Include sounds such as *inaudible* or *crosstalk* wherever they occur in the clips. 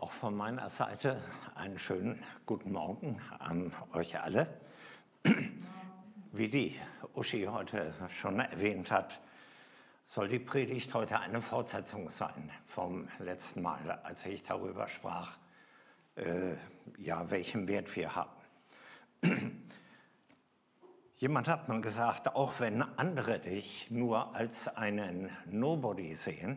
Auch von meiner Seite einen schönen guten Morgen an euch alle. Wie die Uschi heute schon erwähnt hat, soll die Predigt heute eine Fortsetzung sein vom letzten Mal, als ich darüber sprach, äh, ja, welchen Wert wir haben. Jemand hat mal gesagt, auch wenn andere dich nur als einen Nobody sehen,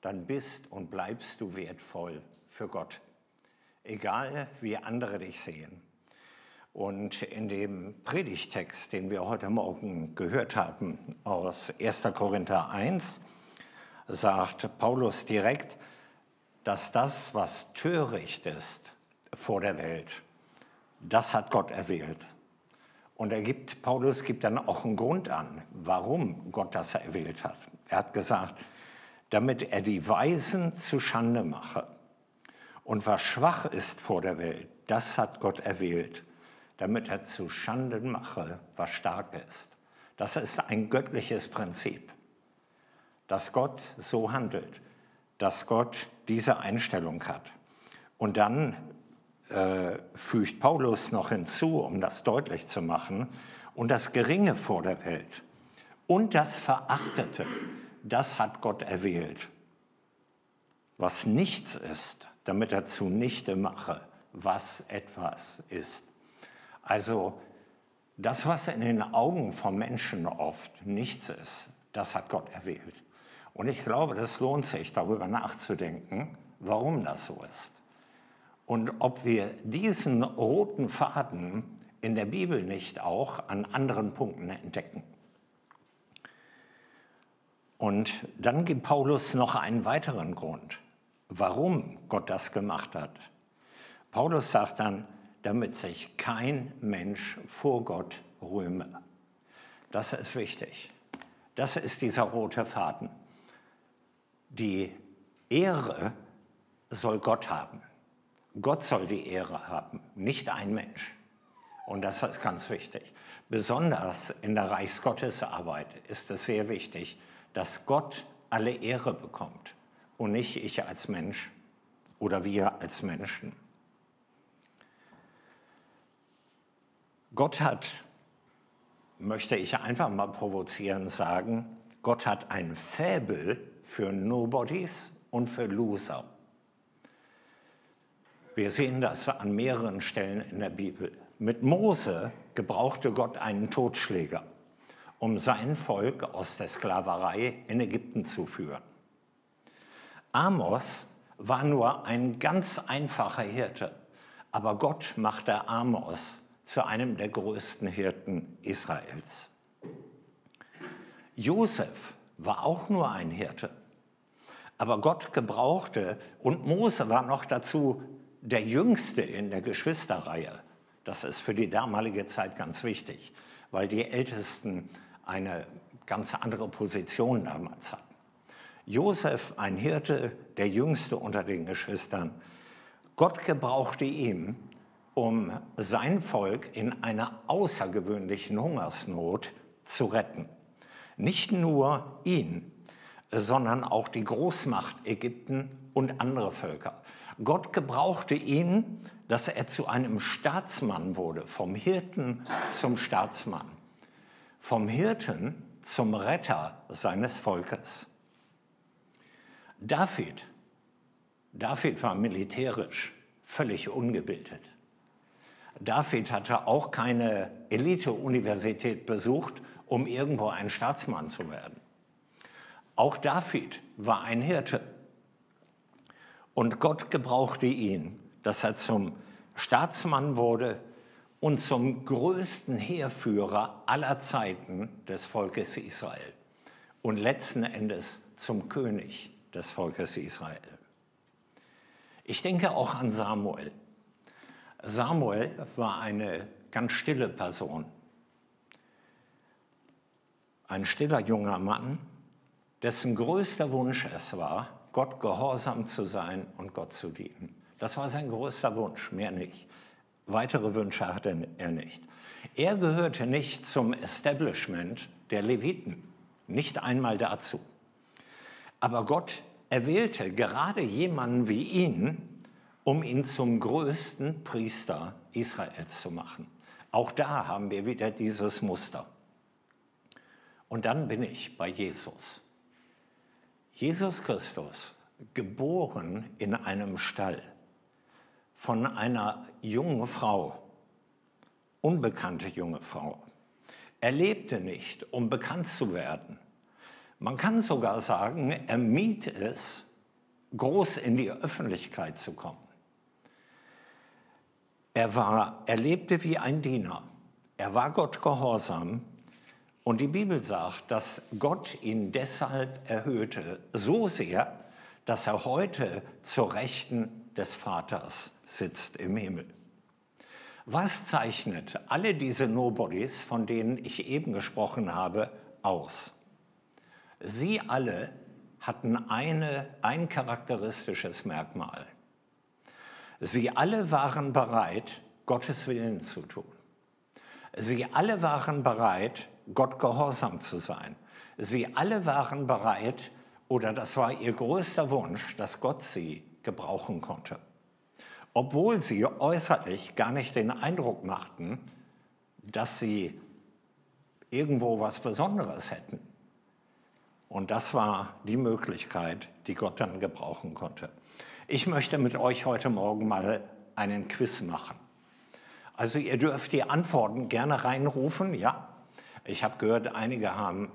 dann bist und bleibst du wertvoll für Gott, egal wie andere dich sehen. Und in dem Predigtext, den wir heute Morgen gehört haben aus 1. Korinther 1, sagt Paulus direkt, dass das, was töricht ist vor der Welt, das hat Gott erwählt. Und er gibt, Paulus gibt dann auch einen Grund an, warum Gott das erwählt hat. Er hat gesagt, damit er die Weisen zu Schande mache und was schwach ist vor der Welt, das hat Gott erwählt, damit er zu Schanden mache, was stark ist. Das ist ein göttliches Prinzip, dass Gott so handelt, dass Gott diese Einstellung hat. Und dann äh, fügt Paulus noch hinzu, um das deutlich zu machen, und das Geringe vor der Welt und das Verachtete, das hat Gott erwählt. Was nichts ist, damit er zunichte mache, was etwas ist. Also das, was in den Augen von Menschen oft nichts ist, das hat Gott erwählt. Und ich glaube, das lohnt sich, darüber nachzudenken, warum das so ist. Und ob wir diesen roten Faden in der Bibel nicht auch an anderen Punkten entdecken. Und dann gibt Paulus noch einen weiteren Grund warum Gott das gemacht hat. Paulus sagt dann, damit sich kein Mensch vor Gott rühme. Das ist wichtig. Das ist dieser rote Faden. Die Ehre soll Gott haben. Gott soll die Ehre haben, nicht ein Mensch. Und das ist ganz wichtig. Besonders in der Reichsgottesarbeit ist es sehr wichtig, dass Gott alle Ehre bekommt und nicht ich als Mensch oder wir als Menschen. Gott hat, möchte ich einfach mal provozieren sagen, Gott hat ein Fäbel für Nobodies und für Loser. Wir sehen das an mehreren Stellen in der Bibel. Mit Mose gebrauchte Gott einen Totschläger, um sein Volk aus der Sklaverei in Ägypten zu führen. Amos war nur ein ganz einfacher Hirte, aber Gott machte Amos zu einem der größten Hirten Israels. Josef war auch nur ein Hirte, aber Gott gebrauchte, und Mose war noch dazu der Jüngste in der Geschwisterreihe. Das ist für die damalige Zeit ganz wichtig, weil die Ältesten eine ganz andere Position damals hatten. Josef, ein Hirte, der jüngste unter den Geschwistern. Gott gebrauchte ihn, um sein Volk in einer außergewöhnlichen Hungersnot zu retten. Nicht nur ihn, sondern auch die Großmacht Ägypten und andere Völker. Gott gebrauchte ihn, dass er zu einem Staatsmann wurde, vom Hirten zum Staatsmann, vom Hirten zum Retter seines Volkes. David, David war militärisch völlig ungebildet. David hatte auch keine Elite-Universität besucht, um irgendwo ein Staatsmann zu werden. Auch David war ein Hirte. Und Gott gebrauchte ihn, dass er zum Staatsmann wurde und zum größten Heerführer aller Zeiten des Volkes Israel und letzten Endes zum König des Volkes Israel. Ich denke auch an Samuel. Samuel war eine ganz stille Person. Ein stiller junger Mann, dessen größter Wunsch es war, Gott gehorsam zu sein und Gott zu dienen. Das war sein größter Wunsch, mehr nicht. Weitere Wünsche hatte er nicht. Er gehörte nicht zum Establishment der Leviten, nicht einmal dazu. Aber Gott erwählte gerade jemanden wie ihn, um ihn zum größten Priester Israels zu machen. Auch da haben wir wieder dieses Muster. Und dann bin ich bei Jesus. Jesus Christus, geboren in einem Stall von einer jungen Frau, unbekannte junge Frau. Er lebte nicht, um bekannt zu werden. Man kann sogar sagen, er mied es, groß in die Öffentlichkeit zu kommen. Er, war, er lebte wie ein Diener. Er war Gott gehorsam. Und die Bibel sagt, dass Gott ihn deshalb erhöhte, so sehr, dass er heute zur Rechten des Vaters sitzt im Himmel. Was zeichnet alle diese Nobodies, von denen ich eben gesprochen habe, aus? Sie alle hatten eine, ein charakteristisches Merkmal. Sie alle waren bereit, Gottes Willen zu tun. Sie alle waren bereit, Gott gehorsam zu sein. Sie alle waren bereit, oder das war ihr größter Wunsch, dass Gott sie gebrauchen konnte. Obwohl sie äußerlich gar nicht den Eindruck machten, dass sie irgendwo was Besonderes hätten. Und das war die Möglichkeit, die Gott dann gebrauchen konnte. Ich möchte mit euch heute Morgen mal einen Quiz machen. Also ihr dürft die Antworten gerne reinrufen, ja. Ich habe gehört, einige haben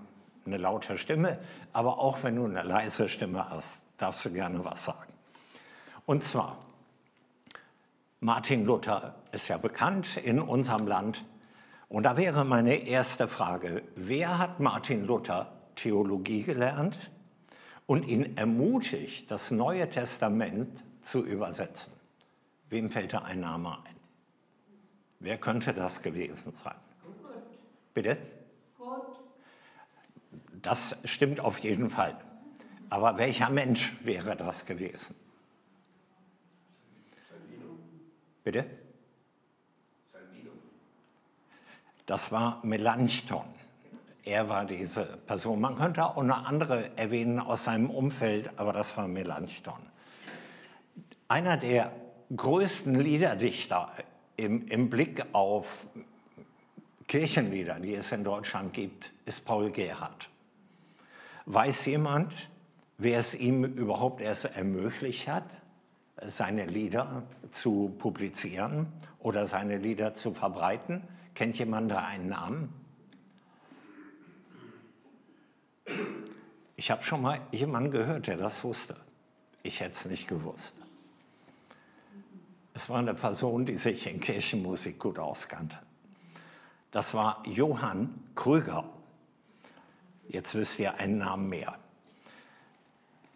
eine laute Stimme, aber auch wenn du eine leise Stimme hast, darfst du gerne was sagen. Und zwar, Martin Luther ist ja bekannt in unserem Land. Und da wäre meine erste Frage, wer hat Martin Luther Theologie gelernt und ihn ermutigt, das Neue Testament zu übersetzen. Wem fällt da ein Name ein? Wer könnte das gewesen sein? Gott. Bitte? Gott. Das stimmt auf jeden Fall. Aber welcher Mensch wäre das gewesen? Bitte? Das war Melanchthon. Er war diese Person. Man könnte auch eine andere erwähnen aus seinem Umfeld, aber das war Melanchthon. Einer der größten Liederdichter im, im Blick auf Kirchenlieder, die es in Deutschland gibt, ist Paul Gerhardt. Weiß jemand, wer es ihm überhaupt erst ermöglicht hat, seine Lieder zu publizieren oder seine Lieder zu verbreiten? Kennt jemand da einen Namen? Ich habe schon mal jemanden gehört, der das wusste. Ich hätte es nicht gewusst. Es war eine Person, die sich in Kirchenmusik gut auskannte. Das war Johann Krüger. Jetzt wisst ihr einen Namen mehr.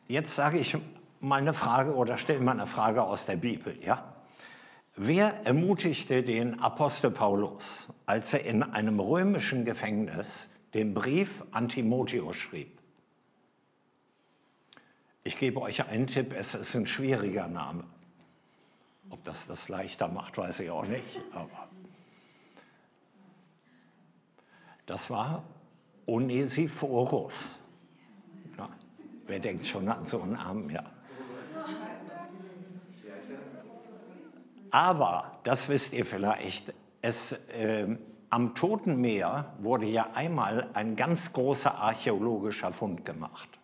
Jetzt sage ich mal eine Frage oder stelle mal eine Frage aus der Bibel. Ja? Wer ermutigte den Apostel Paulus, als er in einem römischen Gefängnis den Brief an Timotheus schrieb? Ich gebe euch einen Tipp, es ist ein schwieriger Name. Ob das das leichter macht, weiß ich auch nicht. *laughs* Aber das war Onesiphorus. Ja, wer denkt schon an so einen Namen? Ja. Aber, das wisst ihr vielleicht, es, äh, am Toten Meer wurde ja einmal ein ganz großer archäologischer Fund gemacht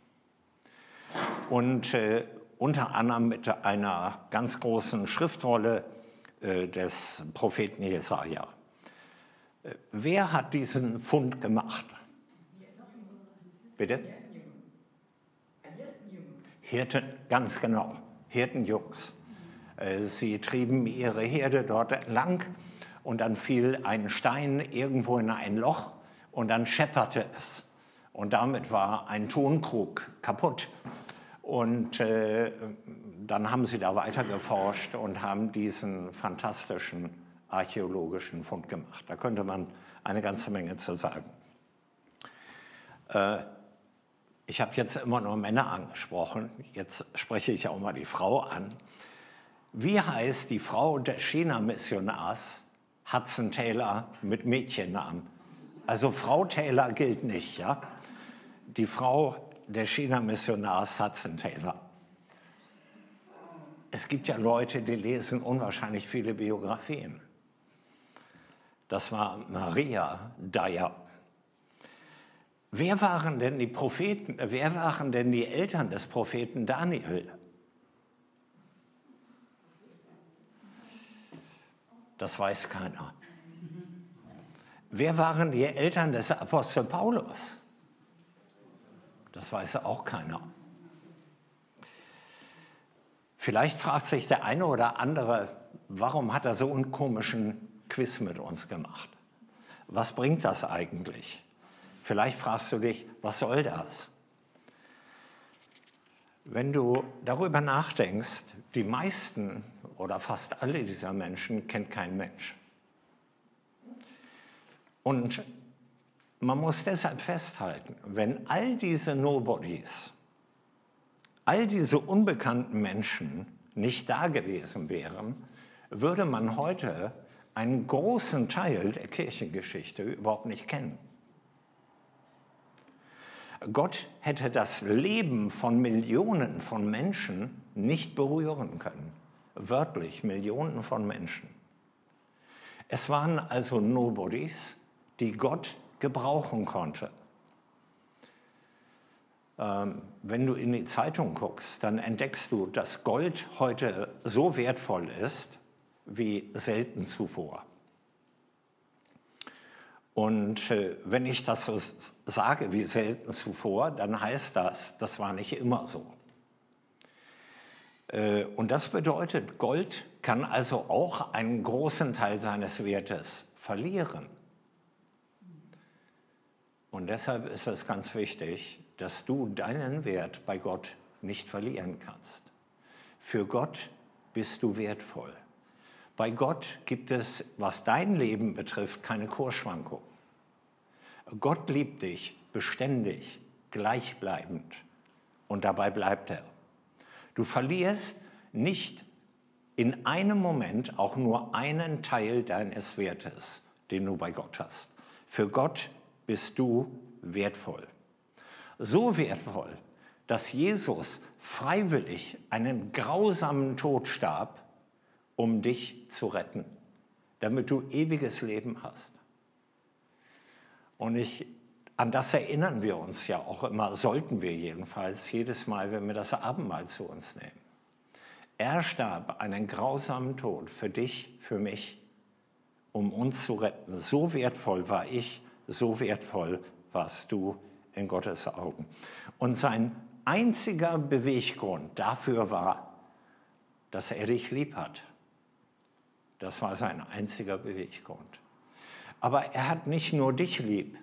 und äh, unter anderem mit einer ganz großen Schriftrolle äh, des Propheten Jesaja. Äh, wer hat diesen Fund gemacht? Bitte? Hirten, ganz genau, Hirtenjungs. Äh, sie trieben ihre Herde dort entlang und dann fiel ein Stein irgendwo in ein Loch und dann schepperte es. Und damit war ein Tonkrug kaputt. Und äh, dann haben sie da weiter geforscht und haben diesen fantastischen archäologischen Fund gemacht. Da könnte man eine ganze Menge zu sagen. Äh, ich habe jetzt immer nur Männer angesprochen, jetzt spreche ich auch mal die Frau an. Wie heißt die Frau des China-Missionars Hudson Taylor mit Mädchennamen? Also Frau Taylor gilt nicht, ja? Die Frau der China-Missionar Hudson Taylor. es gibt ja Leute, die lesen unwahrscheinlich viele Biografien. Das war Maria Dyer. Wer waren denn die Propheten, wer waren denn die Eltern des Propheten Daniel? Das weiß keiner. Wer waren die Eltern des Apostel Paulus? Das weiß auch keiner. Vielleicht fragt sich der eine oder andere, warum hat er so einen komischen Quiz mit uns gemacht? Was bringt das eigentlich? Vielleicht fragst du dich, was soll das? Wenn du darüber nachdenkst, die meisten oder fast alle dieser Menschen kennt kein Mensch. Und man muss deshalb festhalten, wenn all diese Nobodies, all diese unbekannten Menschen nicht da gewesen wären, würde man heute einen großen Teil der Kirchengeschichte überhaupt nicht kennen. Gott hätte das Leben von Millionen von Menschen nicht berühren können. Wörtlich Millionen von Menschen. Es waren also Nobodies, die Gott gebrauchen konnte. Ähm, wenn du in die Zeitung guckst, dann entdeckst du, dass Gold heute so wertvoll ist wie selten zuvor. Und äh, wenn ich das so sage wie selten zuvor, dann heißt das, das war nicht immer so. Äh, und das bedeutet, Gold kann also auch einen großen Teil seines Wertes verlieren. Und deshalb ist es ganz wichtig, dass du deinen Wert bei Gott nicht verlieren kannst. Für Gott bist du wertvoll. Bei Gott gibt es, was dein Leben betrifft, keine Kursschwankung. Gott liebt dich beständig, gleichbleibend und dabei bleibt er. Du verlierst nicht in einem Moment auch nur einen Teil deines Wertes, den du bei Gott hast. Für Gott bist du wertvoll. So wertvoll, dass Jesus freiwillig einen grausamen Tod starb, um dich zu retten, damit du ewiges Leben hast. Und ich, an das erinnern wir uns ja auch immer, sollten wir jedenfalls, jedes Mal, wenn wir das Abendmahl zu uns nehmen. Er starb einen grausamen Tod für dich, für mich, um uns zu retten. So wertvoll war ich, so wertvoll warst du in Gottes Augen. Und sein einziger Beweggrund dafür war, dass er dich lieb hat. Das war sein einziger Beweggrund. Aber er hat nicht nur dich lieb,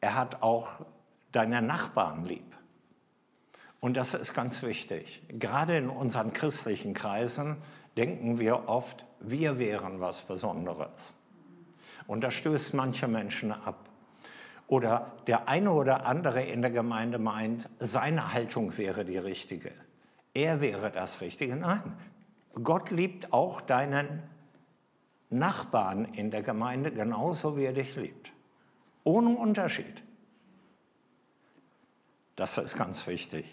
er hat auch deine Nachbarn lieb. Und das ist ganz wichtig. Gerade in unseren christlichen Kreisen denken wir oft, wir wären was Besonderes. Und das stößt manche Menschen ab. Oder der eine oder andere in der Gemeinde meint, seine Haltung wäre die richtige. Er wäre das Richtige. Nein, Gott liebt auch deinen Nachbarn in der Gemeinde genauso, wie er dich liebt. Ohne Unterschied. Das ist ganz wichtig.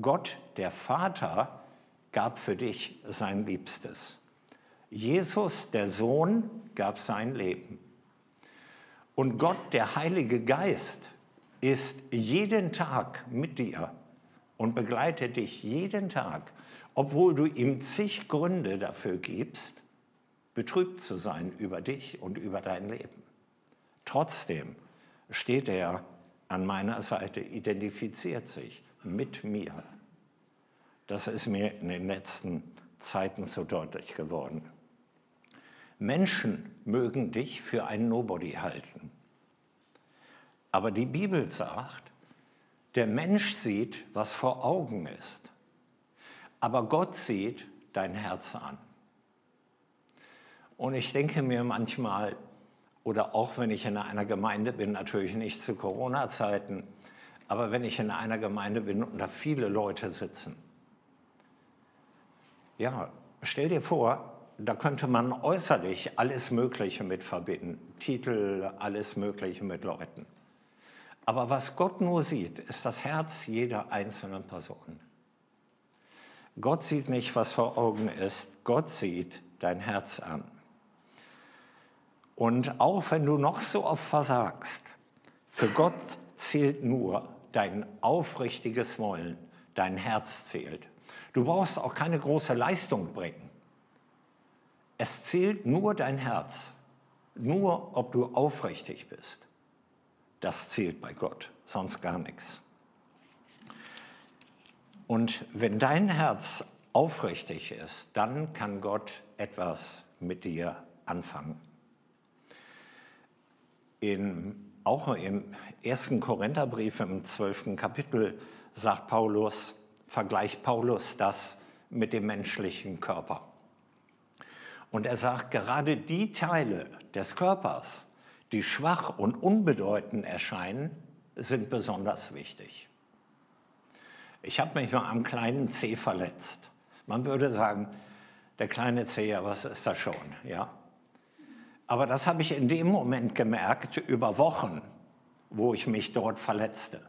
Gott, der Vater, gab für dich sein Liebstes. Jesus, der Sohn, gab sein Leben. Und Gott, der Heilige Geist, ist jeden Tag mit dir und begleitet dich jeden Tag, obwohl du ihm zig Gründe dafür gibst, betrübt zu sein über dich und über dein Leben. Trotzdem steht er an meiner Seite, identifiziert sich mit mir. Das ist mir in den letzten Zeiten so deutlich geworden. Menschen mögen dich für einen Nobody halten. Aber die Bibel sagt, der Mensch sieht, was vor Augen ist. Aber Gott sieht dein Herz an. Und ich denke mir manchmal, oder auch wenn ich in einer Gemeinde bin, natürlich nicht zu Corona-Zeiten, aber wenn ich in einer Gemeinde bin und da viele Leute sitzen, ja, stell dir vor, da könnte man äußerlich alles Mögliche mit verbinden, Titel, alles Mögliche mit Leuten. Aber was Gott nur sieht, ist das Herz jeder einzelnen Person. Gott sieht nicht, was vor Augen ist, Gott sieht dein Herz an. Und auch wenn du noch so oft versagst, für Gott zählt nur dein aufrichtiges Wollen, dein Herz zählt. Du brauchst auch keine große Leistung bringen. Es zählt nur dein Herz, nur ob du aufrichtig bist. Das zählt bei Gott, sonst gar nichts. Und wenn dein Herz aufrichtig ist, dann kann Gott etwas mit dir anfangen. In, auch im ersten Korintherbrief im zwölften Kapitel sagt Paulus, vergleicht Paulus das mit dem menschlichen Körper. Und er sagt, gerade die Teile des Körpers, die schwach und unbedeutend erscheinen, sind besonders wichtig. Ich habe mich mal am kleinen C verletzt. Man würde sagen, der kleine C, ja, was ist das schon? Ja? Aber das habe ich in dem Moment gemerkt, über Wochen, wo ich mich dort verletzte.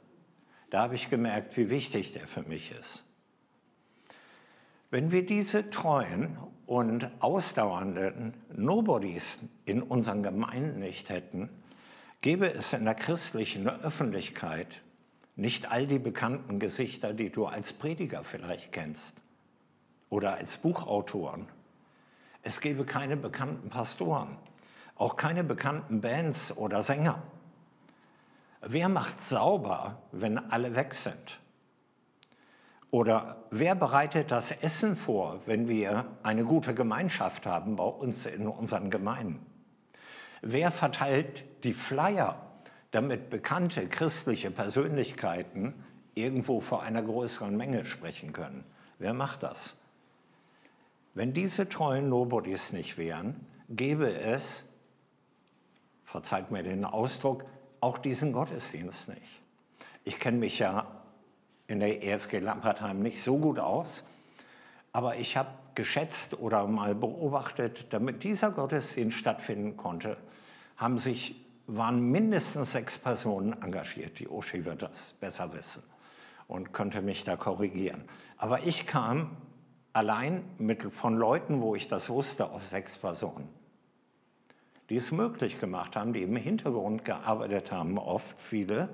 Da habe ich gemerkt, wie wichtig der für mich ist. Wenn wir diese treuen und ausdauernden Nobodies in unseren Gemeinden nicht hätten, gäbe es in der christlichen Öffentlichkeit nicht all die bekannten Gesichter, die du als Prediger vielleicht kennst oder als Buchautoren. Es gäbe keine bekannten Pastoren, auch keine bekannten Bands oder Sänger. Wer macht sauber, wenn alle weg sind? Oder wer bereitet das Essen vor, wenn wir eine gute Gemeinschaft haben bei uns in unseren Gemeinden? Wer verteilt die Flyer, damit bekannte christliche Persönlichkeiten irgendwo vor einer größeren Menge sprechen können? Wer macht das? Wenn diese treuen Nobodies nicht wären, gäbe es, verzeiht mir den Ausdruck, auch diesen Gottesdienst nicht. Ich kenne mich ja in der EFG Lampertheim nicht so gut aus, aber ich habe geschätzt oder mal beobachtet, damit dieser Gottesdienst stattfinden konnte, haben sich, waren mindestens sechs Personen engagiert. Die Oschi wird das besser wissen und könnte mich da korrigieren. Aber ich kam allein mit, von Leuten, wo ich das wusste, auf sechs Personen, die es möglich gemacht haben, die im Hintergrund gearbeitet haben, oft viele,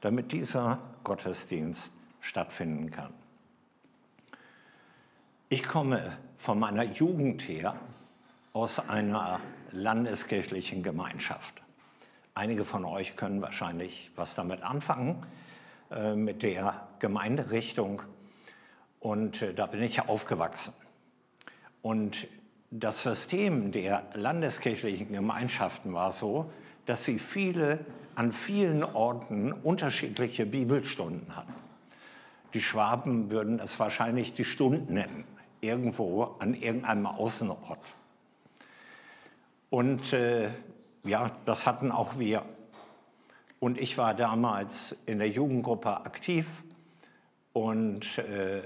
damit dieser Gottesdienst stattfinden kann. Ich komme von meiner Jugend her aus einer landeskirchlichen Gemeinschaft. Einige von euch können wahrscheinlich was damit anfangen, äh, mit der Gemeinderichtung. Und äh, da bin ich aufgewachsen. Und das System der landeskirchlichen Gemeinschaften war so, dass sie viele, an vielen Orten unterschiedliche Bibelstunden hatten. Die Schwaben würden es wahrscheinlich die Stunden nennen, irgendwo an irgendeinem Außenort. Und äh, ja, das hatten auch wir. Und ich war damals in der Jugendgruppe aktiv und äh,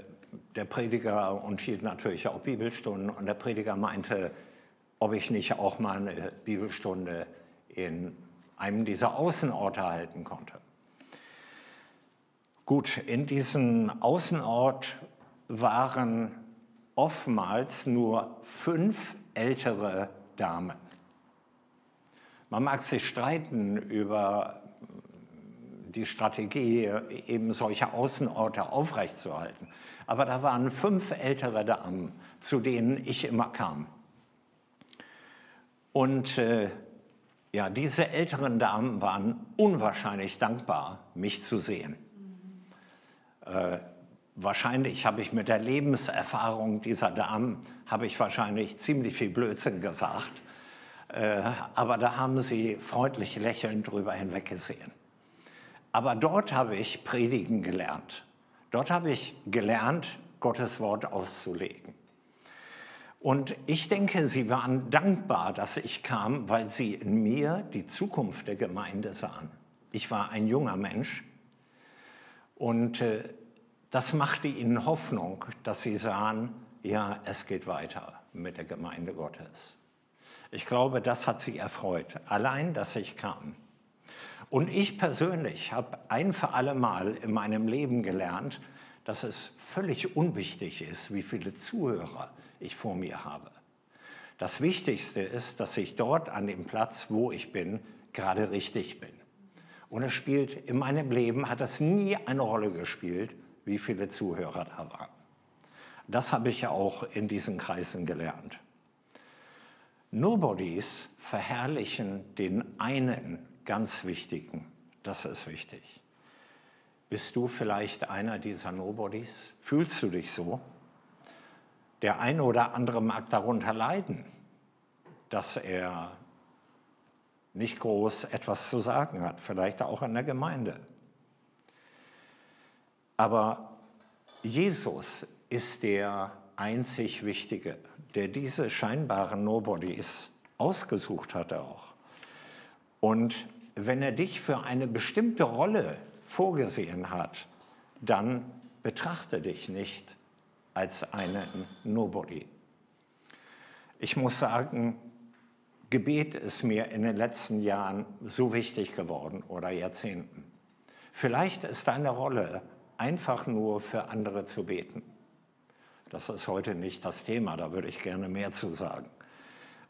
der Prediger und hielt natürlich auch Bibelstunden und der Prediger meinte, ob ich nicht auch mal eine Bibelstunde in einem dieser Außenorte halten konnte. Gut, in diesem Außenort waren oftmals nur fünf ältere Damen. Man mag sich streiten über die Strategie, eben solche Außenorte aufrechtzuerhalten. Aber da waren fünf ältere Damen, zu denen ich immer kam. Und äh, ja, diese älteren Damen waren unwahrscheinlich dankbar, mich zu sehen. Äh, wahrscheinlich habe ich mit der Lebenserfahrung dieser Damen, habe ich wahrscheinlich ziemlich viel Blödsinn gesagt. Äh, aber da haben sie freundlich lächelnd drüber hinweggesehen. Aber dort habe ich predigen gelernt. Dort habe ich gelernt, Gottes Wort auszulegen. Und ich denke, sie waren dankbar, dass ich kam, weil sie in mir die Zukunft der Gemeinde sahen. Ich war ein junger Mensch und äh, das machte ihnen Hoffnung, dass sie sahen, ja, es geht weiter mit der Gemeinde Gottes. Ich glaube, das hat sie erfreut, allein, dass ich kam. Und ich persönlich habe ein für alle Mal in meinem Leben gelernt, dass es völlig unwichtig ist, wie viele Zuhörer ich vor mir habe. Das Wichtigste ist, dass ich dort an dem Platz, wo ich bin, gerade richtig bin. Und es spielt in meinem Leben, hat es nie eine Rolle gespielt, wie viele Zuhörer da waren. Das habe ich ja auch in diesen Kreisen gelernt. Nobodies verherrlichen den einen ganz wichtigen. Das ist wichtig. Bist du vielleicht einer dieser Nobodies? Fühlst du dich so? Der eine oder andere mag darunter leiden, dass er nicht groß etwas zu sagen hat, vielleicht auch in der Gemeinde. Aber Jesus ist der einzig Wichtige, der diese scheinbaren Nobodies ausgesucht hat auch. Und wenn er dich für eine bestimmte Rolle vorgesehen hat, dann betrachte dich nicht als einen Nobody. Ich muss sagen, Gebet ist mir in den letzten Jahren so wichtig geworden oder Jahrzehnten. Vielleicht ist deine Rolle einfach nur für andere zu beten. Das ist heute nicht das Thema, da würde ich gerne mehr zu sagen.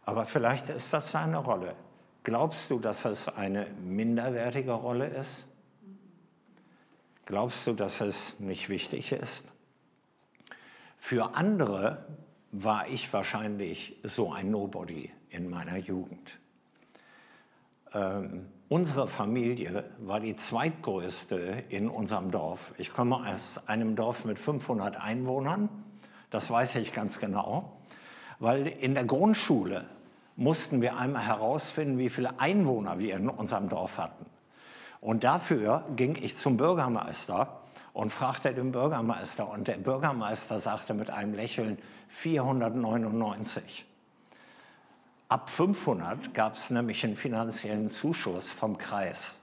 Aber vielleicht ist das deine Rolle. Glaubst du, dass es eine minderwertige Rolle ist? Glaubst du, dass es nicht wichtig ist? Für andere war ich wahrscheinlich so ein Nobody in meiner Jugend. Ähm, unsere Familie war die zweitgrößte in unserem Dorf. Ich komme aus einem Dorf mit 500 Einwohnern das weiß ich ganz genau, weil in der Grundschule mussten wir einmal herausfinden, wie viele Einwohner wir in unserem Dorf hatten. Und dafür ging ich zum Bürgermeister und fragte den Bürgermeister. Und der Bürgermeister sagte mit einem Lächeln 499. Ab 500 gab es nämlich einen finanziellen Zuschuss vom Kreis.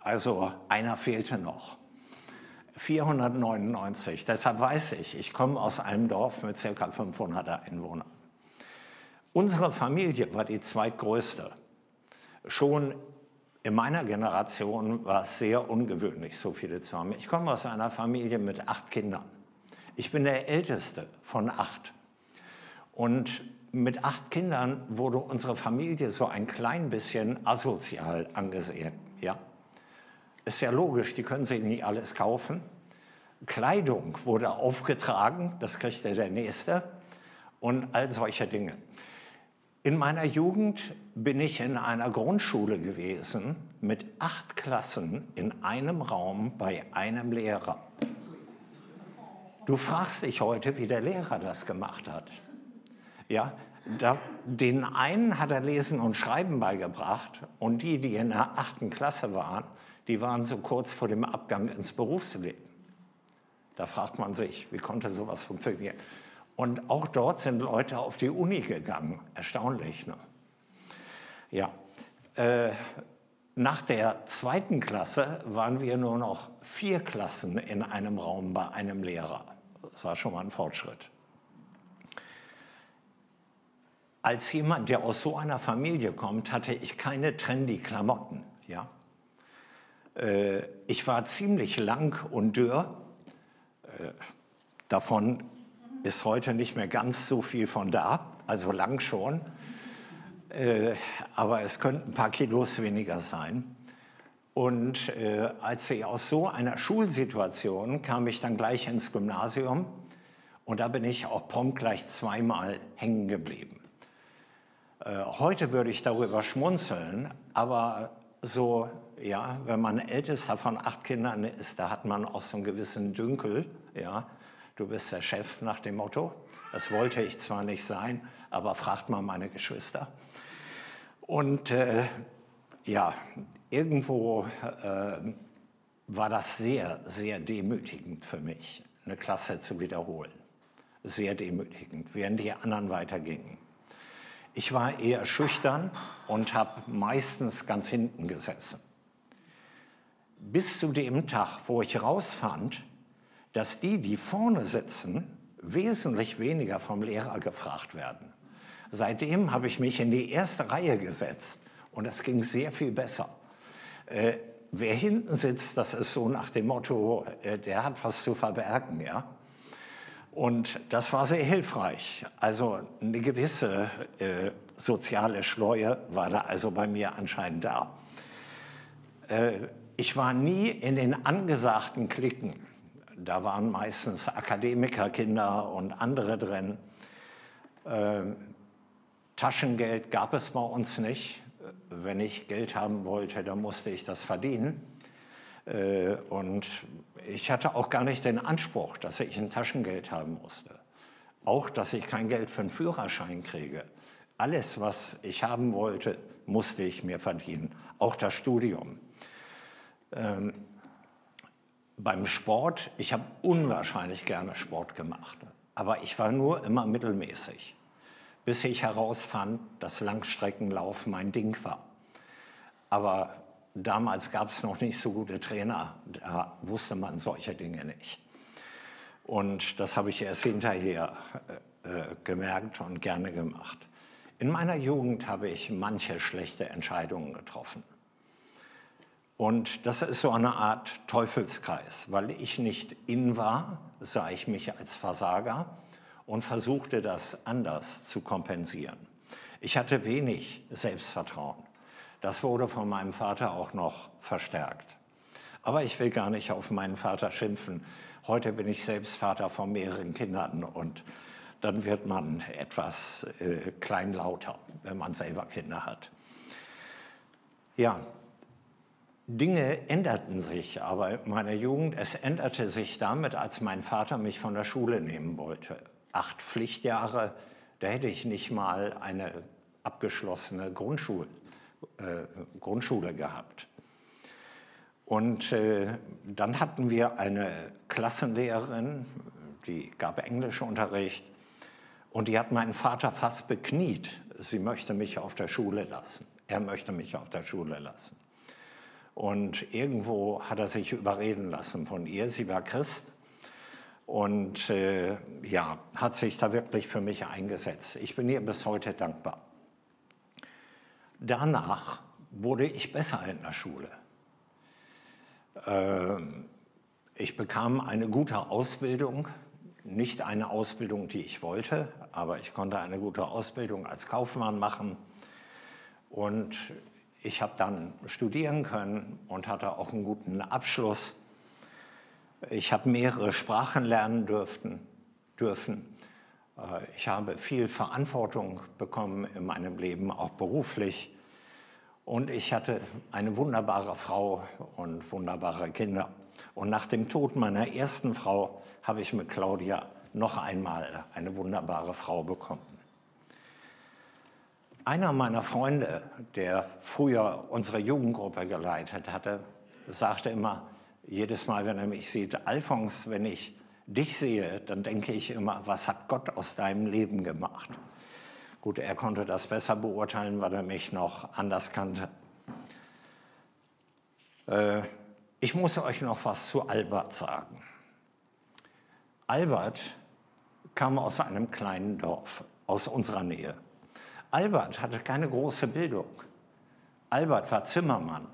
Also einer fehlte noch. 499. Deshalb weiß ich, ich komme aus einem Dorf mit ca. 500 Einwohnern. Unsere Familie war die zweitgrößte. Schon in meiner Generation war es sehr ungewöhnlich, so viele zu haben. Ich komme aus einer Familie mit acht Kindern. Ich bin der älteste von acht. Und mit acht Kindern wurde unsere Familie so ein klein bisschen asozial angesehen. Ja? Ist ja logisch, die können sich nicht alles kaufen. Kleidung wurde aufgetragen, das kriegte der Nächste und all solche Dinge. In meiner Jugend bin ich in einer Grundschule gewesen mit acht Klassen in einem Raum bei einem Lehrer. Du fragst dich heute, wie der Lehrer das gemacht hat. Ja, da, den einen hat er Lesen und Schreiben beigebracht und die, die in der achten Klasse waren, die waren so kurz vor dem Abgang ins Berufsleben. Da fragt man sich, wie konnte sowas funktionieren? Und auch dort sind Leute auf die Uni gegangen. Erstaunlich. Ne? Ja. Äh, nach der zweiten Klasse waren wir nur noch vier Klassen in einem Raum bei einem Lehrer. Das war schon mal ein Fortschritt. Als jemand, der aus so einer Familie kommt, hatte ich keine trendy Klamotten. Ja? Äh, ich war ziemlich lang und dürr. Äh, davon ist heute nicht mehr ganz so viel von da, also lang schon. Äh, aber es könnten ein paar Kilos weniger sein. Und als ich aus so einer Schulsituation kam ich dann gleich ins Gymnasium und da bin ich auch prompt gleich zweimal hängen geblieben. Heute würde ich darüber schmunzeln, aber so, ja, wenn man ältester von acht Kindern ist, da hat man auch so einen gewissen Dünkel, ja. Du bist der Chef nach dem Motto. Das wollte ich zwar nicht sein, aber fragt mal meine Geschwister. Und äh, ja, irgendwo äh, war das sehr, sehr demütigend für mich, eine Klasse zu wiederholen. Sehr demütigend, während die anderen weitergingen. Ich war eher schüchtern und habe meistens ganz hinten gesessen. Bis zu dem Tag, wo ich rausfand, dass die, die vorne sitzen, wesentlich weniger vom Lehrer gefragt werden. Seitdem habe ich mich in die erste Reihe gesetzt und es ging sehr viel besser. Äh, wer hinten sitzt, das ist so nach dem Motto, äh, der hat was zu verbergen, ja. Und das war sehr hilfreich. Also eine gewisse äh, soziale Schleue war da also bei mir anscheinend da. Äh, ich war nie in den angesagten Klicken. Da waren meistens Akademikerkinder und andere drin. Äh, Taschengeld gab es bei uns nicht. Wenn ich Geld haben wollte, dann musste ich das verdienen. Äh, und ich hatte auch gar nicht den Anspruch, dass ich ein Taschengeld haben musste. Auch, dass ich kein Geld für einen Führerschein kriege. Alles, was ich haben wollte, musste ich mir verdienen. Auch das Studium. Ähm, beim Sport, ich habe unwahrscheinlich gerne Sport gemacht. Aber ich war nur immer mittelmäßig. Bis ich herausfand, dass Langstreckenlauf mein Ding war. Aber damals gab es noch nicht so gute Trainer, da wusste man solche Dinge nicht. Und das habe ich erst hinterher äh, äh, gemerkt und gerne gemacht. In meiner Jugend habe ich manche schlechte Entscheidungen getroffen. Und das ist so eine Art Teufelskreis. Weil ich nicht in war, sah ich mich als Versager und versuchte das anders zu kompensieren. Ich hatte wenig Selbstvertrauen. Das wurde von meinem Vater auch noch verstärkt. Aber ich will gar nicht auf meinen Vater schimpfen. Heute bin ich selbst Vater von mehreren Kindern und dann wird man etwas äh, kleinlauter, wenn man selber Kinder hat. Ja, Dinge änderten sich aber in meiner Jugend. Es änderte sich damit, als mein Vater mich von der Schule nehmen wollte. Acht Pflichtjahre, da hätte ich nicht mal eine abgeschlossene Grundschule äh, Grundschule gehabt. Und äh, dann hatten wir eine Klassenlehrerin, die gab Englischunterricht und die hat meinen Vater fast bekniet. Sie möchte mich auf der Schule lassen. Er möchte mich auf der Schule lassen. Und irgendwo hat er sich überreden lassen von ihr. Sie war Christ und äh, ja, hat sich da wirklich für mich eingesetzt. Ich bin ihr bis heute dankbar. Danach wurde ich besser in der Schule. Ähm, ich bekam eine gute Ausbildung, nicht eine Ausbildung, die ich wollte, aber ich konnte eine gute Ausbildung als Kaufmann machen. Und ich habe dann studieren können und hatte auch einen guten Abschluss. Ich habe mehrere Sprachen lernen dürften, dürfen. Äh, ich habe viel Verantwortung bekommen in meinem Leben, auch beruflich. Und ich hatte eine wunderbare Frau und wunderbare Kinder. Und nach dem Tod meiner ersten Frau habe ich mit Claudia noch einmal eine wunderbare Frau bekommen. Einer meiner Freunde, der früher unsere Jugendgruppe geleitet hatte, sagte immer, jedes Mal, wenn er mich sieht, Alfons, wenn ich dich sehe, dann denke ich immer, was hat Gott aus deinem Leben gemacht? Gut, er konnte das besser beurteilen, weil er mich noch anders kannte. Äh, ich muss euch noch was zu Albert sagen. Albert kam aus einem kleinen Dorf, aus unserer Nähe. Albert hatte keine große Bildung. Albert war Zimmermann.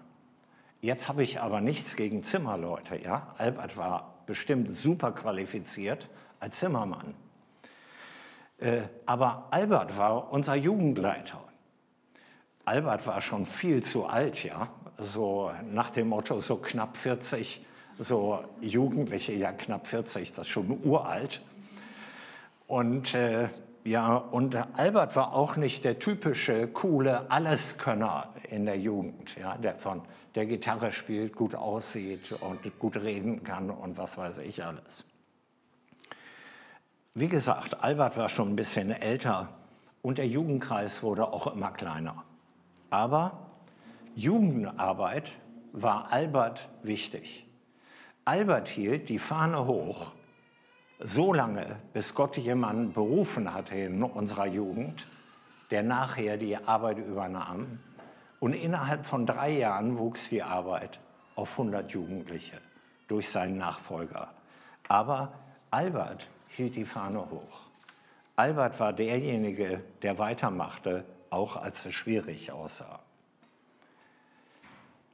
Jetzt habe ich aber nichts gegen Zimmerleute. Ja? Albert war bestimmt super qualifiziert als Zimmermann. Äh, aber Albert war unser Jugendleiter. Albert war schon viel zu alt, ja, so nach dem Motto so knapp 40, so Jugendliche, ja knapp 40, das ist schon uralt. Und äh, ja, und Albert war auch nicht der typische coole Alleskönner in der Jugend, ja, der von der Gitarre spielt, gut aussieht und gut reden kann und was weiß ich alles. Wie gesagt, Albert war schon ein bisschen älter und der Jugendkreis wurde auch immer kleiner. Aber Jugendarbeit war Albert wichtig. Albert hielt die Fahne hoch, so lange, bis Gott jemanden berufen hatte in unserer Jugend, der nachher die Arbeit übernahm. Und innerhalb von drei Jahren wuchs die Arbeit auf 100 Jugendliche durch seinen Nachfolger. Aber Albert hielt die Fahne hoch. Albert war derjenige, der weitermachte, auch als es schwierig aussah.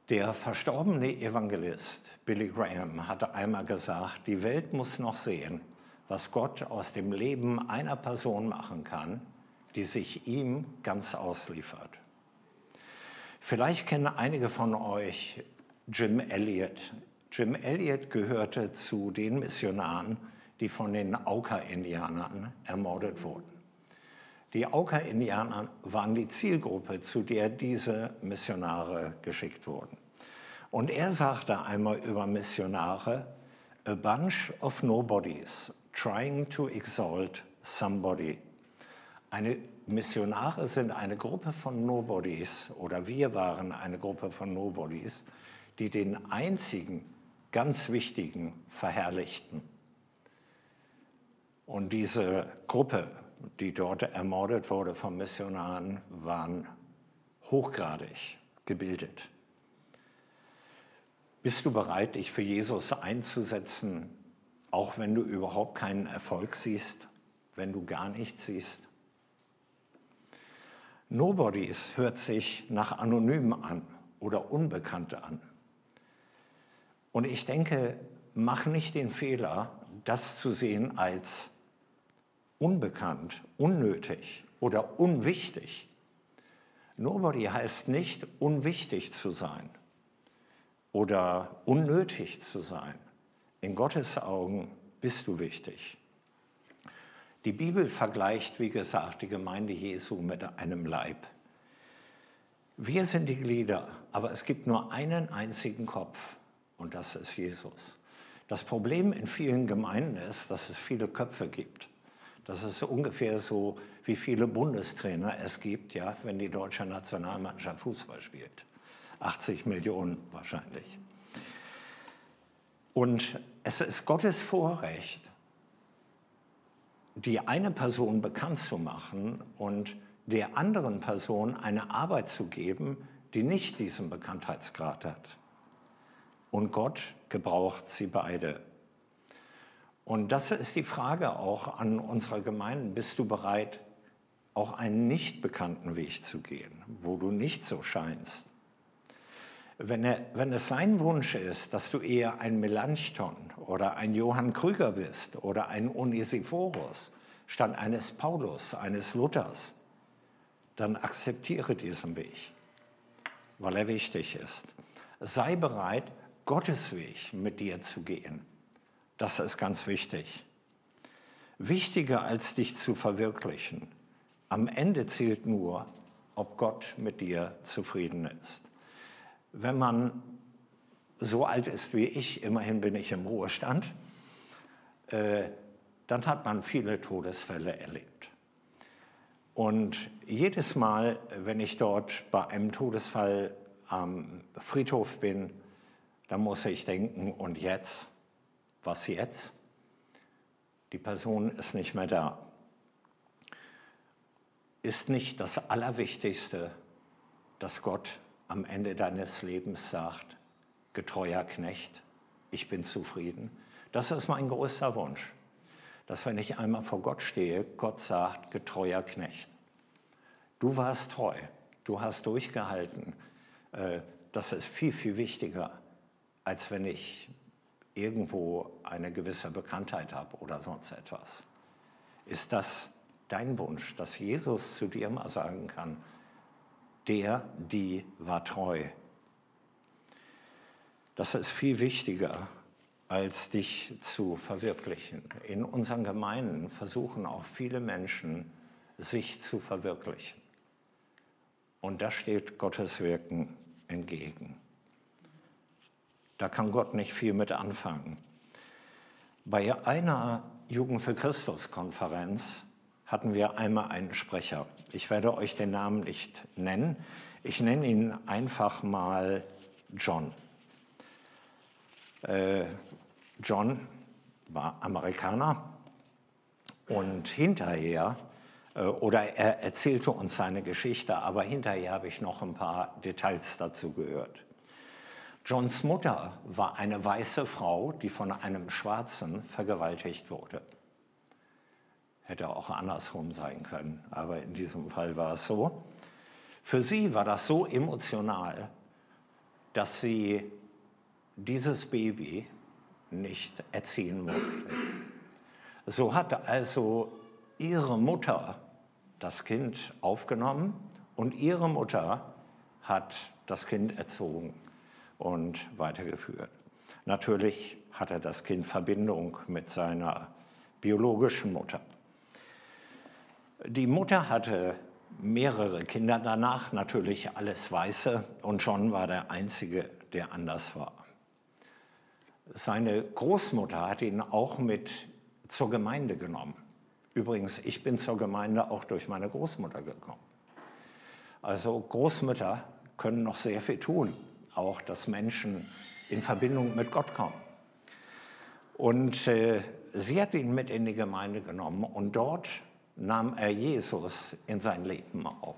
Der verstorbene Evangelist Billy Graham hatte einmal gesagt, die Welt muss noch sehen, was Gott aus dem Leben einer Person machen kann, die sich ihm ganz ausliefert. Vielleicht kennen einige von euch Jim Elliot. Jim Elliot gehörte zu den Missionaren, die von den Auka-Indianern ermordet wurden. Die Auka-Indianer waren die Zielgruppe, zu der diese Missionare geschickt wurden. Und er sagte einmal über Missionare, a bunch of nobodies trying to exalt somebody. Eine Missionare sind eine Gruppe von Nobodies oder wir waren eine Gruppe von Nobodies, die den einzigen ganz wichtigen verherrlichten. Und diese Gruppe die dort ermordet wurde von Missionaren, waren hochgradig gebildet. Bist du bereit, dich für Jesus einzusetzen, auch wenn du überhaupt keinen Erfolg siehst, wenn du gar nichts siehst? Nobodies hört sich nach Anonymen an oder Unbekannte an. Und ich denke, mach nicht den Fehler, das zu sehen als unbekannt, unnötig oder unwichtig. Nobody heißt nicht, unwichtig zu sein oder unnötig zu sein. In Gottes Augen bist du wichtig. Die Bibel vergleicht, wie gesagt, die Gemeinde Jesu mit einem Leib. Wir sind die Glieder, aber es gibt nur einen einzigen Kopf und das ist Jesus. Das Problem in vielen Gemeinden ist, dass es viele Köpfe gibt. Das ist ungefähr so, wie viele Bundestrainer es gibt, ja, wenn die deutsche Nationalmannschaft Fußball spielt. 80 Millionen wahrscheinlich. Und es ist Gottes Vorrecht, die eine Person bekannt zu machen und der anderen Person eine Arbeit zu geben, die nicht diesen Bekanntheitsgrad hat. Und Gott gebraucht sie beide. Und das ist die Frage auch an unsere Gemeinden. Bist du bereit, auch einen nicht bekannten Weg zu gehen, wo du nicht so scheinst? Wenn, er, wenn es sein Wunsch ist, dass du eher ein Melanchthon oder ein Johann Krüger bist oder ein Onesiphorus statt eines Paulus, eines Luthers, dann akzeptiere diesen Weg, weil er wichtig ist. Sei bereit, Gottes Weg mit dir zu gehen das ist ganz wichtig. Wichtiger als dich zu verwirklichen. Am Ende zählt nur, ob Gott mit dir zufrieden ist. Wenn man so alt ist wie ich, immerhin bin ich im Ruhestand, äh, dann hat man viele Todesfälle erlebt. Und jedes Mal, wenn ich dort bei einem Todesfall am Friedhof bin, dann muss ich denken, und jetzt? Was jetzt? Die Person ist nicht mehr da. Ist nicht das Allerwichtigste, dass Gott am Ende deines Lebens sagt, getreuer Knecht, ich bin zufrieden? Das ist mein größter Wunsch, dass wenn ich einmal vor Gott stehe, Gott sagt, getreuer Knecht. Du warst treu, du hast durchgehalten. Äh, das ist viel, viel wichtiger, als wenn ich irgendwo eine gewisse Bekanntheit habe oder sonst etwas. Ist das dein Wunsch, dass Jesus zu dir mal sagen kann, der, die war treu? Das ist viel wichtiger, als dich zu verwirklichen. In unseren Gemeinden versuchen auch viele Menschen, sich zu verwirklichen. Und da steht Gottes Wirken entgegen. Da kann Gott nicht viel mit anfangen. Bei einer Jugend für Christus Konferenz hatten wir einmal einen Sprecher. Ich werde euch den Namen nicht nennen. Ich nenne ihn einfach mal John. Äh, John war Amerikaner und hinterher, äh, oder er erzählte uns seine Geschichte, aber hinterher habe ich noch ein paar Details dazu gehört. Johns Mutter war eine weiße Frau, die von einem Schwarzen vergewaltigt wurde. Hätte auch andersrum sein können, aber in diesem Fall war es so. Für sie war das so emotional, dass sie dieses Baby nicht erziehen wollte. So hat also ihre Mutter das Kind aufgenommen und ihre Mutter hat das Kind erzogen und weitergeführt. Natürlich hatte das Kind Verbindung mit seiner biologischen Mutter. Die Mutter hatte mehrere Kinder danach, natürlich alles Weiße, und John war der Einzige, der anders war. Seine Großmutter hat ihn auch mit zur Gemeinde genommen. Übrigens, ich bin zur Gemeinde auch durch meine Großmutter gekommen. Also Großmütter können noch sehr viel tun, auch dass Menschen in Verbindung mit Gott kommen. Und äh, sie hat ihn mit in die Gemeinde genommen und dort nahm er Jesus in sein Leben auf.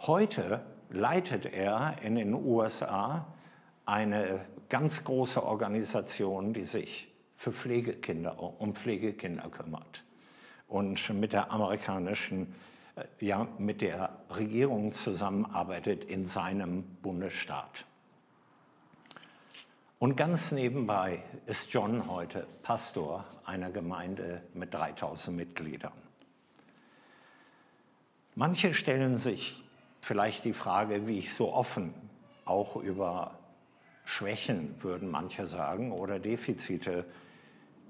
Heute leitet er in den USA eine ganz große Organisation, die sich für Pflegekinder, um Pflegekinder kümmert und mit der amerikanischen, ja, mit der Regierung zusammenarbeitet in seinem Bundesstaat. Und ganz nebenbei ist John heute Pastor einer Gemeinde mit 3000 Mitgliedern. Manche stellen sich vielleicht die Frage, wie ich so offen auch über Schwächen, würden manche sagen, oder Defizite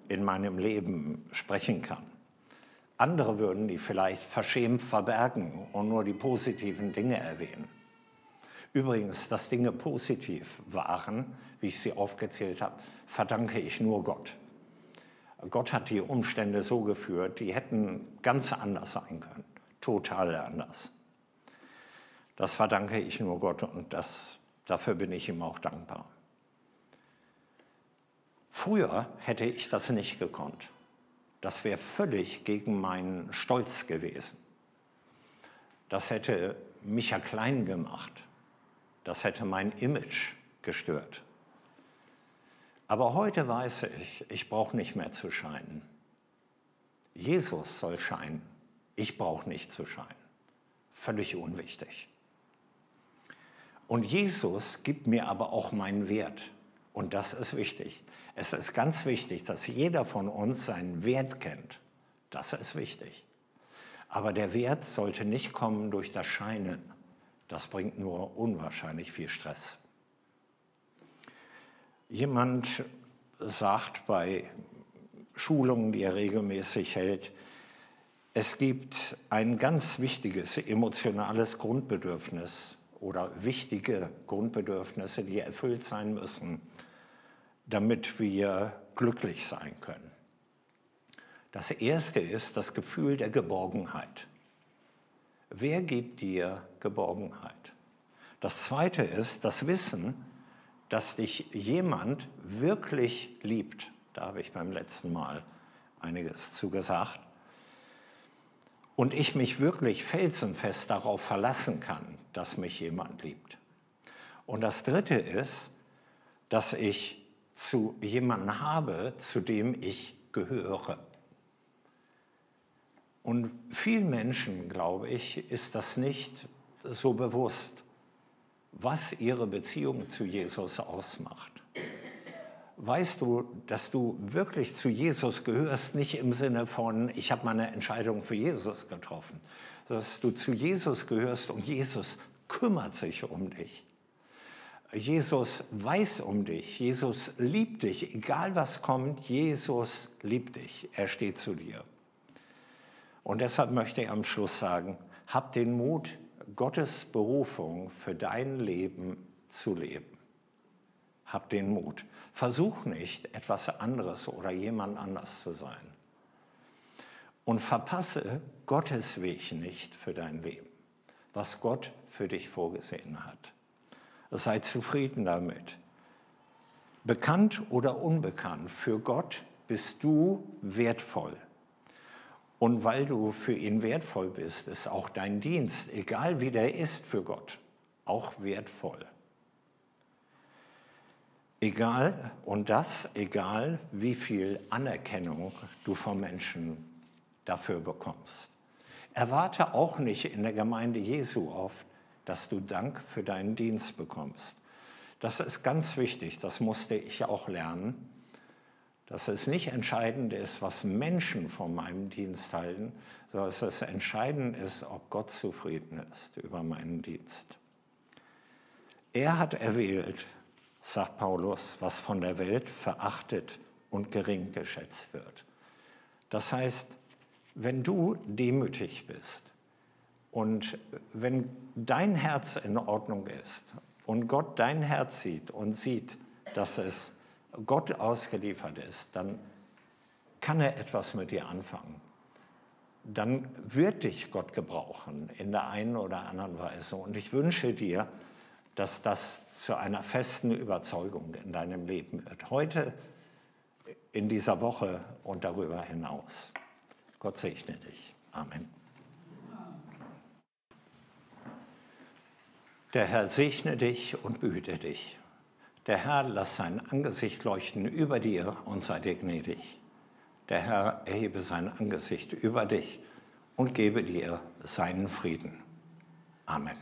in meinem Leben sprechen kann. Andere würden die vielleicht verschämt verbergen und nur die positiven Dinge erwähnen. Übrigens, dass Dinge positiv waren, wie ich sie aufgezählt habe, verdanke ich nur Gott. Gott hat die Umstände so geführt, die hätten ganz anders sein können total anders. Das verdanke ich nur Gott und das, dafür bin ich ihm auch dankbar. Früher hätte ich das nicht gekonnt. Das wäre völlig gegen meinen Stolz gewesen. Das hätte mich ja klein gemacht. Das hätte mein Image gestört. Aber heute weiß ich, ich brauche nicht mehr zu scheinen. Jesus soll scheinen. Ich brauche nicht zu scheinen. Völlig unwichtig. Und Jesus gibt mir aber auch meinen Wert. Und das ist wichtig. Es ist ganz wichtig, dass jeder von uns seinen Wert kennt. Das ist wichtig. Aber der Wert sollte nicht kommen durch das Scheinen. Das bringt nur unwahrscheinlich viel Stress. Jemand sagt bei Schulungen, die er regelmäßig hält, es gibt ein ganz wichtiges emotionales Grundbedürfnis oder wichtige Grundbedürfnisse, die erfüllt sein müssen, damit wir glücklich sein können. Das erste ist das Gefühl der Geborgenheit. Wer gibt dir Geborgenheit? Das zweite ist das Wissen, dass dich jemand wirklich liebt. Da habe ich beim letzten Mal einiges zu gesagt und ich mich wirklich felsenfest darauf verlassen kann, dass mich jemand liebt. Und das Dritte ist, dass ich zu jemandem habe, zu dem ich gehöre. Und vielen Menschen, glaube ich, ist das nicht so bewusst, was ihre Beziehung zu Jesus ausmacht weißt du, dass du wirklich zu Jesus gehörst, nicht im Sinne von, ich habe meine Entscheidung für Jesus getroffen, dass du zu Jesus gehörst und Jesus kümmert sich um dich. Jesus weiß um dich, Jesus liebt dich, egal was kommt, Jesus liebt dich, er steht zu dir. Und deshalb möchte ich am Schluss sagen, hab den Mut, Gottes Berufung für dein Leben zu leben. Hab den Mut. Versuch nicht, etwas anderes oder jemand anders zu sein. Und verpasse Gottes Weg nicht für dein Leben, was Gott für dich vorgesehen hat. Sei zufrieden damit. Bekannt oder unbekannt, für Gott bist du wertvoll. Und weil du für ihn wertvoll bist, ist auch dein Dienst, egal wie der ist für Gott, auch wertvoll. Egal, und das egal, wie viel Anerkennung du vom Menschen dafür bekommst. Erwarte auch nicht in der Gemeinde Jesu oft, dass du Dank für deinen Dienst bekommst. Das ist ganz wichtig, das musste ich auch lernen, dass es nicht entscheidend ist, was Menschen von meinem Dienst halten, sondern dass es entscheidend ist, ob Gott zufrieden ist über meinen Dienst. Er hat erwählt, sagt Paulus, was von der Welt verachtet und gering geschätzt wird. Das heißt, wenn du demütig bist und wenn dein Herz in Ordnung ist und Gott dein Herz sieht und sieht, dass es Gott ausgeliefert ist, dann kann er etwas mit dir anfangen. Dann wird dich Gott gebrauchen in der einen oder anderen Weise. Und ich wünsche dir, dass das zu einer festen Überzeugung in deinem Leben wird. Heute, in dieser Woche und darüber hinaus. Gott segne dich. Amen. Der Herr segne dich und behüte dich. Der Herr lass sein Angesicht leuchten über dir und sei dir gnädig. Der Herr erhebe sein Angesicht über dich und gebe dir seinen Frieden. Amen.